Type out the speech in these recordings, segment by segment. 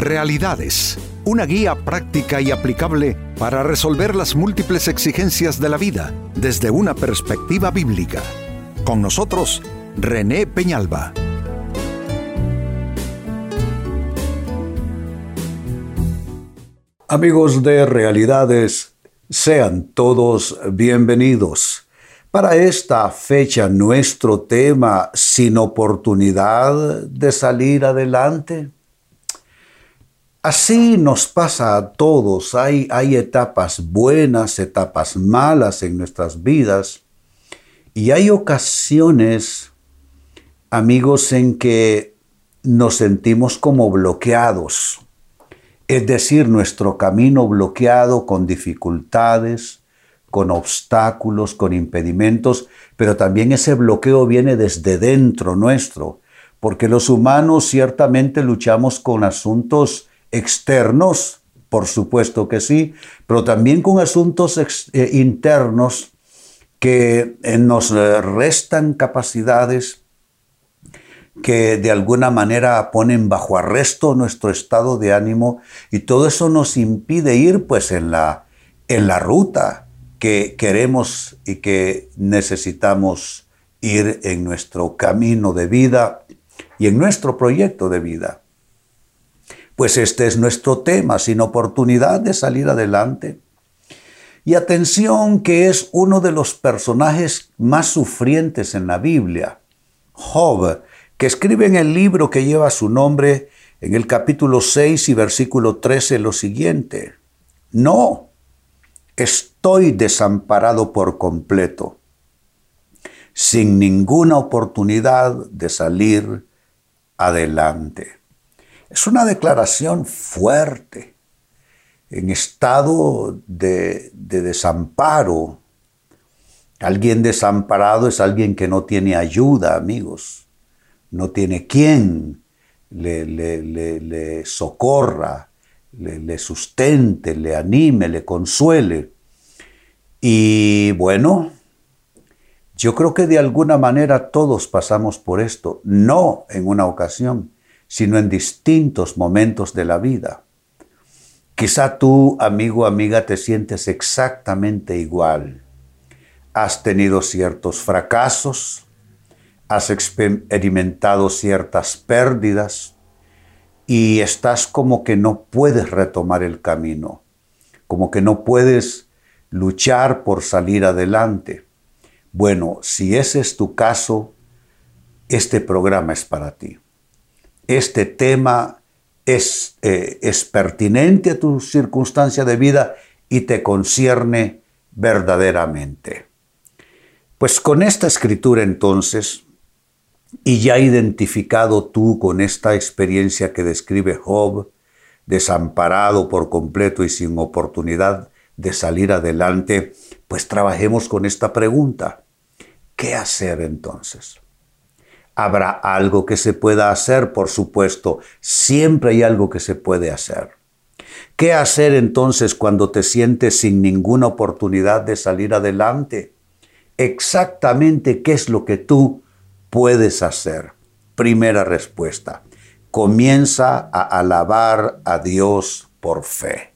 Realidades, una guía práctica y aplicable para resolver las múltiples exigencias de la vida desde una perspectiva bíblica. Con nosotros, René Peñalba. Amigos de Realidades, sean todos bienvenidos. Para esta fecha nuestro tema, sin oportunidad de salir adelante. Así nos pasa a todos. Hay, etapas buenas, etapas malas en nuestras vidas. Y hay ocasiones, amigos, en que nos sentimos como bloqueados. Es decir, nuestro camino bloqueado con dificultades, con obstáculos, con impedimentos, pero también ese bloqueo viene desde dentro nuestro, porque los humanos ciertamente luchamos con asuntos externos, por supuesto que sí, pero también con asuntos eh, internos que eh, nos restan capacidades, que de alguna manera ponen bajo arresto nuestro estado de ánimo y todo eso nos impide ir pues en la, en la ruta que queremos y que necesitamos ir en nuestro camino de vida y en nuestro proyecto de vida. Pues este es nuestro tema, sin oportunidad de salir adelante. Y atención que es uno de los personajes más sufrientes en la Biblia, Job, que escribe en el libro que lleva su nombre en el capítulo 6 y versículo 13 lo siguiente. No, estoy desamparado por completo, sin ninguna oportunidad de salir adelante. Es una declaración fuerte, en estado de, desamparo. Alguien desamparado es alguien que no tiene ayuda, amigos. No tiene quien le, socorra, le, sustente, le anime, le consuele. Y bueno, yo creo que de alguna manera todos pasamos por esto, no en una ocasión, sino en distintos momentos de la vida. Quizá tú, amigo, amiga, te sientes exactamente igual. Has tenido ciertos fracasos, has experimentado ciertas pérdidas y estás como que no puedes retomar el camino, como que no puedes luchar por salir adelante. Bueno, si ese es tu caso, este programa es para ti este tema es, eh, es pertinente a tu circunstancia de vida y te concierne verdaderamente. Pues con esta escritura entonces, y ya identificado tú con esta experiencia que describe Job, desamparado por completo y sin oportunidad de salir adelante, pues trabajemos con esta pregunta. ¿Qué hacer entonces? Habrá algo que se pueda hacer, por supuesto. Siempre hay algo que se puede hacer. ¿Qué hacer entonces cuando te sientes sin ninguna oportunidad de salir adelante? Exactamente qué es lo que tú puedes hacer. Primera respuesta. Comienza a alabar a Dios por fe,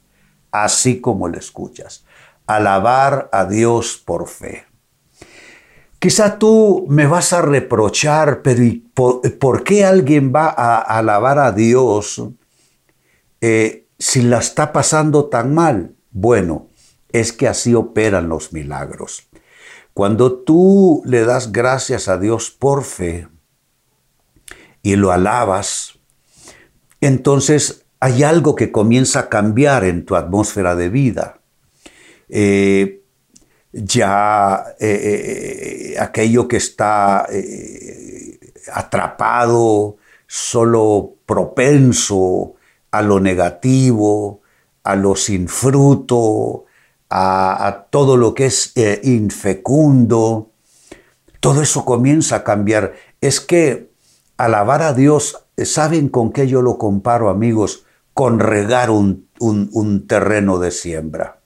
así como le escuchas. Alabar a Dios por fe. Quizá tú me vas a reprochar, pero por, qué alguien va a alabar a Dios eh, si la está pasando tan mal? Bueno, es que así operan los milagros. Cuando tú le das gracias a Dios por fe y lo alabas, entonces hay algo que comienza a cambiar en tu atmósfera de vida. Eh, ya eh, eh, aquello que está eh, atrapado, solo propenso a lo negativo, a lo sin fruto, a, todo lo que es infecundo, todo eso comienza a cambiar. Es que alabar a Dios, ¿saben con qué yo lo comparo, amigos? Con regar un, un terreno de siembra.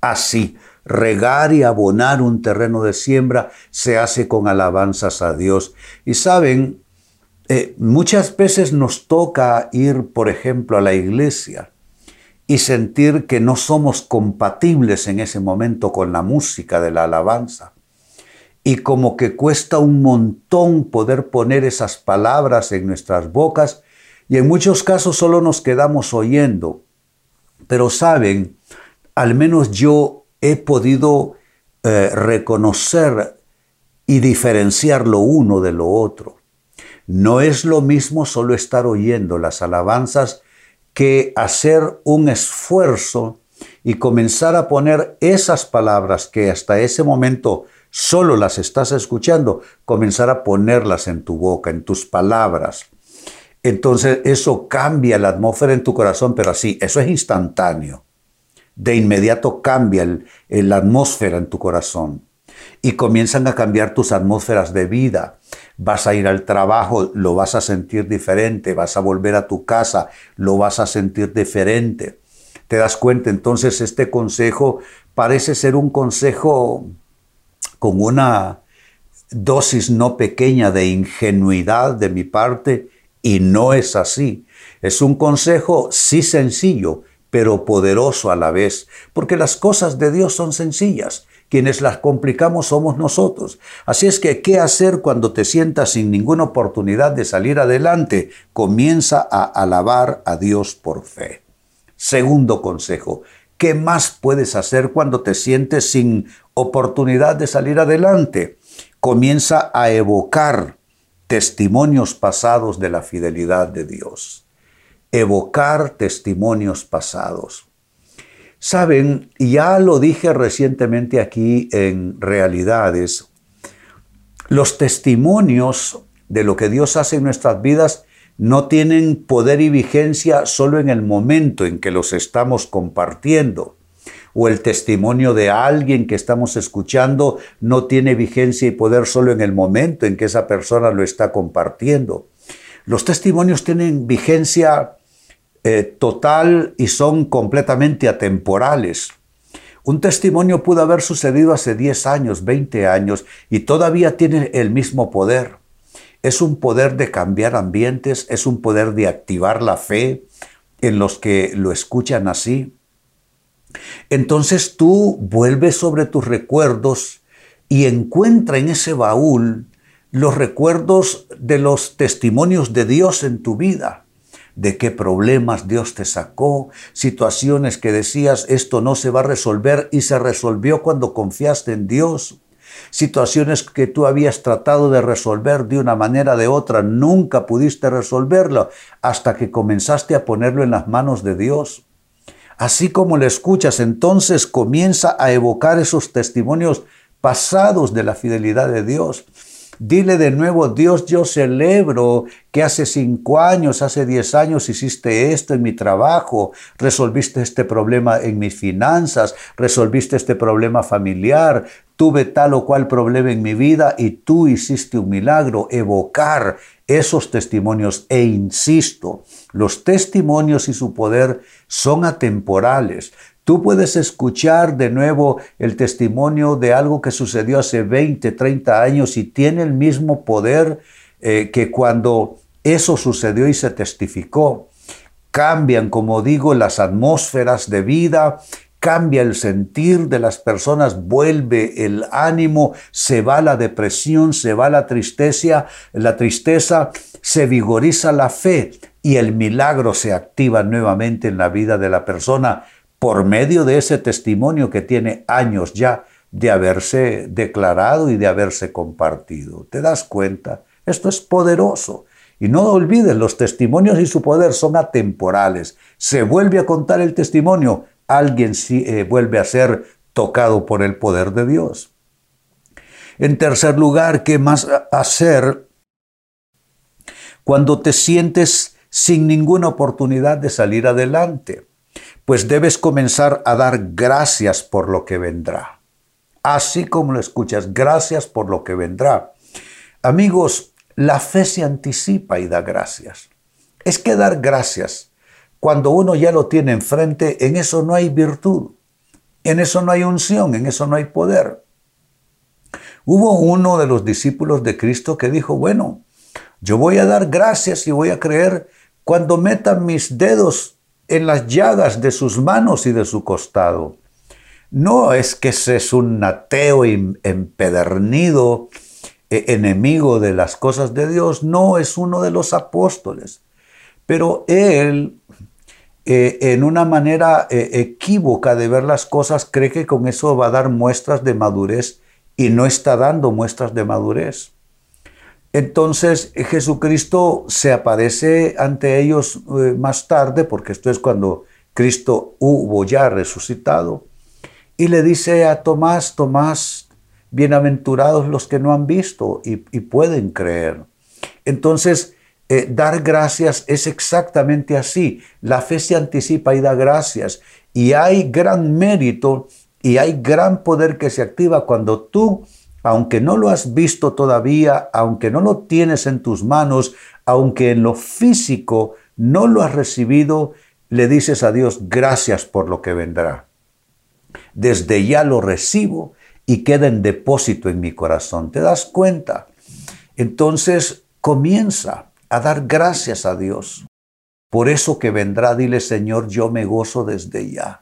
Así, regar y abonar un terreno de siembra se hace con alabanzas a Dios. Y saben, eh, muchas veces nos toca ir, por ejemplo, a la iglesia y sentir que no somos compatibles en ese momento con la música de la alabanza. Y como que cuesta un montón poder poner esas palabras en nuestras bocas y en muchos casos solo nos quedamos oyendo. Pero saben, al menos yo he podido eh, reconocer y diferenciar lo uno de lo otro. No es lo mismo solo estar oyendo las alabanzas que hacer un esfuerzo y comenzar a poner esas palabras que hasta ese momento solo las estás escuchando, comenzar a ponerlas en tu boca, en tus palabras. Entonces eso cambia la atmósfera en tu corazón, pero así, eso es instantáneo. De inmediato cambia la atmósfera en tu corazón y comienzan a cambiar tus atmósferas de vida vas a ir al trabajo, lo vas a sentir diferente, vas a volver a tu casa, lo vas a sentir diferente. ¿Te das cuenta? Entonces este consejo parece ser un consejo con una dosis no pequeña de ingenuidad de mi parte y no es así. Es un consejo sí sencillo, pero poderoso a la vez, porque las cosas de Dios son sencillas. Quienes las complicamos somos nosotros. Así es que, ¿qué hacer cuando te sientas sin ninguna oportunidad de salir adelante? Comienza a alabar a Dios por fe. Segundo consejo, ¿qué más puedes hacer cuando te sientes sin oportunidad de salir adelante? Comienza a evocar testimonios pasados de la fidelidad de Dios. Evocar testimonios pasados. Saben, ya lo dije recientemente aquí en Realidades, los testimonios de lo que Dios hace en nuestras vidas no tienen poder y vigencia solo en el momento en que los estamos compartiendo. O el testimonio de alguien que estamos escuchando no tiene vigencia y poder solo en el momento en que esa persona lo está compartiendo. Los testimonios tienen vigencia eh, total y son completamente atemporales. Un testimonio pudo haber sucedido hace 10 años, 20 años y todavía tiene el mismo poder. Es un poder de cambiar ambientes, es un poder de activar la fe en los que lo escuchan así. Entonces tú vuelves sobre tus recuerdos y encuentra en ese baúl los recuerdos de los testimonios de Dios en tu vida de qué problemas Dios te sacó, situaciones que decías esto no se va a resolver y se resolvió cuando confiaste en Dios, situaciones que tú habías tratado de resolver de una manera o de otra, nunca pudiste resolverlo hasta que comenzaste a ponerlo en las manos de Dios. Así como le escuchas, entonces comienza a evocar esos testimonios pasados de la fidelidad de Dios. Dile de nuevo, Dios, yo celebro que hace cinco años, hace diez años hiciste esto en mi trabajo, resolviste este problema en mis finanzas, resolviste este problema familiar, tuve tal o cual problema en mi vida y tú hiciste un milagro, evocar esos testimonios. E insisto, los testimonios y su poder son atemporales. Tú puedes escuchar de nuevo el testimonio de algo que sucedió hace 20, 30 años y tiene el mismo poder eh, que cuando eso sucedió y se testificó. Cambian, como digo, las atmósferas de vida, cambia el sentir de las personas, vuelve el ánimo, se va la depresión, se va la tristeza, la tristeza, se vigoriza la fe y el milagro se activa nuevamente en la vida de la persona por medio de ese testimonio que tiene años ya de haberse declarado y de haberse compartido. ¿Te das cuenta? Esto es poderoso. Y no olvides, los testimonios y su poder son atemporales. Se vuelve a contar el testimonio, alguien eh, vuelve a ser tocado por el poder de Dios. En tercer lugar, ¿qué más hacer cuando te sientes sin ninguna oportunidad de salir adelante? Pues debes comenzar a dar gracias por lo que vendrá. Así como lo escuchas, gracias por lo que vendrá. Amigos, la fe se anticipa y da gracias. Es que dar gracias, cuando uno ya lo tiene enfrente, en eso no hay virtud, en eso no hay unción, en eso no hay poder. Hubo uno de los discípulos de Cristo que dijo, bueno, Yo voy a dar gracias y voy a creer cuando metan mis dedos en las llagas de sus manos y de su costado. No es que ese es un ateo empedernido, e, enemigo de las cosas de Dios, no es uno de los apóstoles. Pero él, eh, en una manera eh, equívoca de ver las cosas, cree que con eso va a dar muestras de madurez y no está dando muestras de madurez. Entonces Jesucristo se aparece ante ellos eh, más tarde, porque esto es cuando Cristo hubo ya resucitado, y le dice a Tomás, Tomás, bienaventurados los que no han visto y, pueden creer. Entonces, eh, dar gracias es exactamente así. La fe se anticipa y da gracias. Y hay gran mérito y hay gran poder que se activa cuando tú aunque no lo has visto todavía, aunque no lo tienes en tus manos, aunque en lo físico no lo has recibido, le dices a Dios gracias por lo que vendrá. Desde ya lo recibo y queda en depósito en mi corazón. ¿Te das cuenta? Entonces comienza a dar gracias a Dios. Por eso que vendrá, dile Señor, yo me gozo desde ya.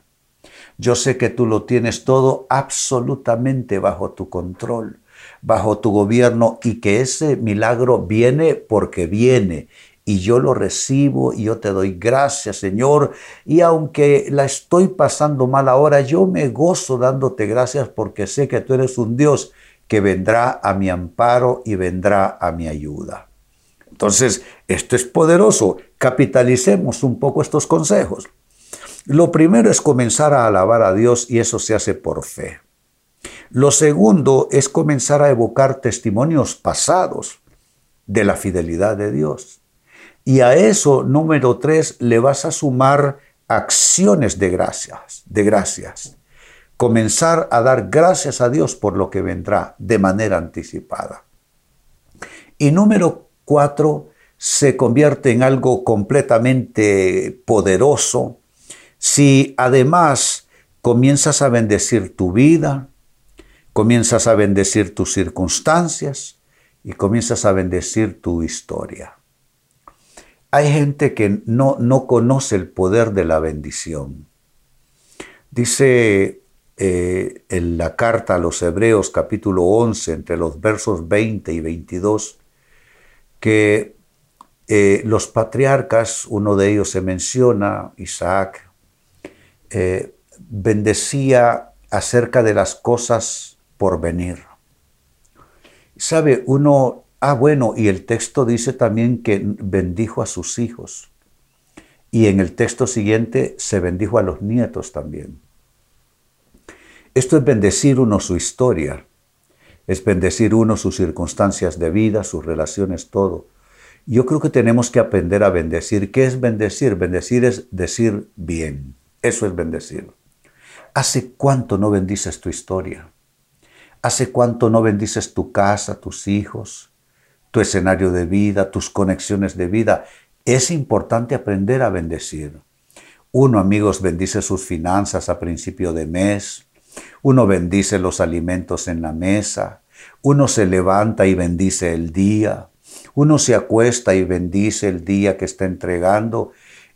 Yo sé que tú lo tienes todo absolutamente bajo tu control, bajo tu gobierno y que ese milagro viene porque viene y yo lo recibo y yo te doy gracias, Señor. Y aunque la estoy pasando mal ahora, yo me gozo dándote gracias porque sé que tú eres un Dios que vendrá a mi amparo y vendrá a mi ayuda. Entonces, esto es poderoso. Capitalicemos un poco estos consejos. Lo primero es comenzar a alabar a Dios y eso se hace por fe. Lo segundo es comenzar a evocar testimonios pasados de la fidelidad de Dios. Y a eso, número tres, le vas a sumar acciones de gracias, de gracias. Comenzar a dar gracias a Dios por lo que vendrá de manera anticipada. Y número cuatro, se convierte en algo completamente poderoso si además comienzas a bendecir tu vida, comienzas a bendecir tus circunstancias y comienzas a bendecir tu historia. Hay gente que no, no conoce el poder de la bendición. Dice eh, en la carta a los Hebreos capítulo 11, entre los versos 20 y 22, que eh, los patriarcas, uno de ellos se menciona, Isaac, eh, bendecía acerca de las cosas por venir. ¿Sabe? Uno, ah bueno, y el texto dice también que bendijo a sus hijos. Y en el texto siguiente se bendijo a los nietos también. Esto es bendecir uno su historia, es bendecir uno sus circunstancias de vida, sus relaciones, todo. Yo creo que tenemos que aprender a bendecir. ¿Qué es bendecir? Bendecir es decir bien. Eso es bendecir. ¿Hace cuánto no bendices tu historia? ¿Hace cuánto no bendices tu casa, tus hijos, tu escenario de vida, tus conexiones de vida? Es importante aprender a bendecir. Uno, amigos, bendice sus finanzas a principio de mes. Uno bendice los alimentos en la mesa. Uno se levanta y bendice el día. Uno se acuesta y bendice el día que está entregando.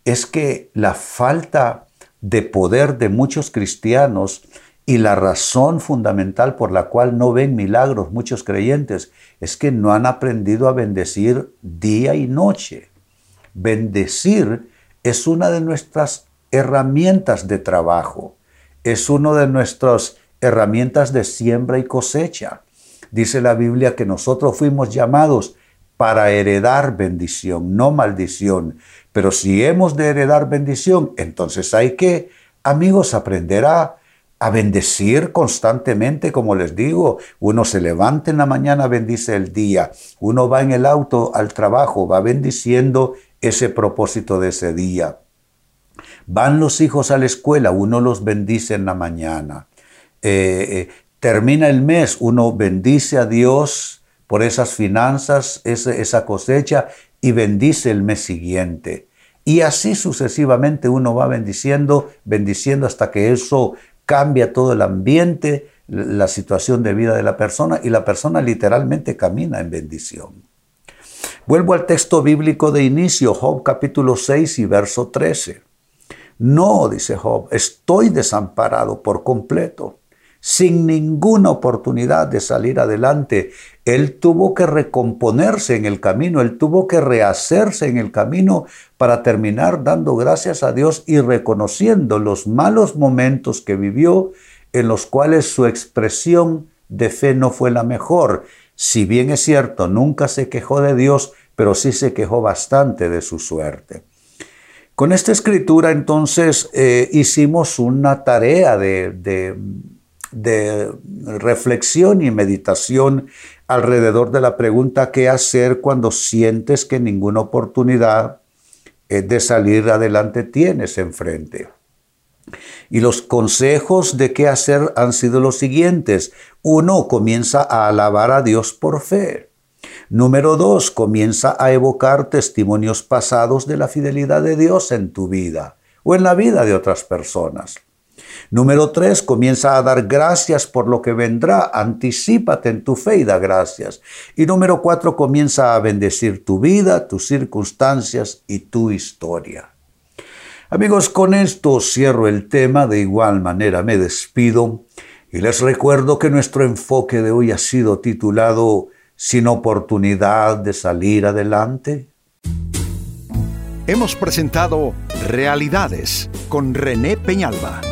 Es que la falta de poder de muchos cristianos y la razón fundamental por la cual no ven milagros muchos creyentes es que no han aprendido a bendecir día y noche. Bendecir es una de nuestras herramientas de trabajo, es una de nuestras herramientas de siembra y cosecha. Dice la Biblia que nosotros fuimos llamados para heredar bendición, no maldición. Pero si hemos de heredar bendición, entonces hay que, amigos, aprender a, bendecir constantemente, como les digo. Uno se levanta en la mañana, bendice el día. Uno va en el auto al trabajo, va bendiciendo ese propósito de ese día. Van los hijos a la escuela, uno los bendice en la mañana. Eh, eh, termina el mes, uno bendice a Dios por esas finanzas, esa cosecha y bendice el mes siguiente. Y así sucesivamente uno va bendiciendo, bendiciendo hasta que eso cambia todo el ambiente, la situación de vida de la persona y la persona literalmente camina en bendición. Vuelvo al texto bíblico de inicio, Job capítulo 6 y verso 13. No, dice Job, estoy desamparado por completo, sin ninguna oportunidad de salir adelante. Él tuvo que recomponerse en el camino, él tuvo que rehacerse en el camino para terminar dando gracias a Dios y reconociendo los malos momentos que vivió en los cuales su expresión de fe no fue la mejor. Si bien es cierto, nunca se quejó de Dios, pero sí se quejó bastante de su suerte. Con esta escritura entonces eh, hicimos una tarea de, de reflexión y meditación alrededor de la pregunta qué hacer cuando sientes que ninguna oportunidad eh, de salir adelante tienes enfrente. Y los consejos de qué hacer han sido los siguientes. Uno, comienza a alabar a Dios por fe. Número dos, comienza a evocar testimonios pasados de la fidelidad de Dios en tu vida o en la vida de otras personas. Número tres, comienza a dar gracias por lo que vendrá. Anticípate en tu fe y da gracias. Y número cuatro, comienza a bendecir tu vida, tus circunstancias y tu historia. Amigos, con esto cierro el tema. De igual manera me despido y les recuerdo que nuestro enfoque de hoy ha sido titulado Sin oportunidad de salir adelante. Hemos presentado Realidades con René Peñalba.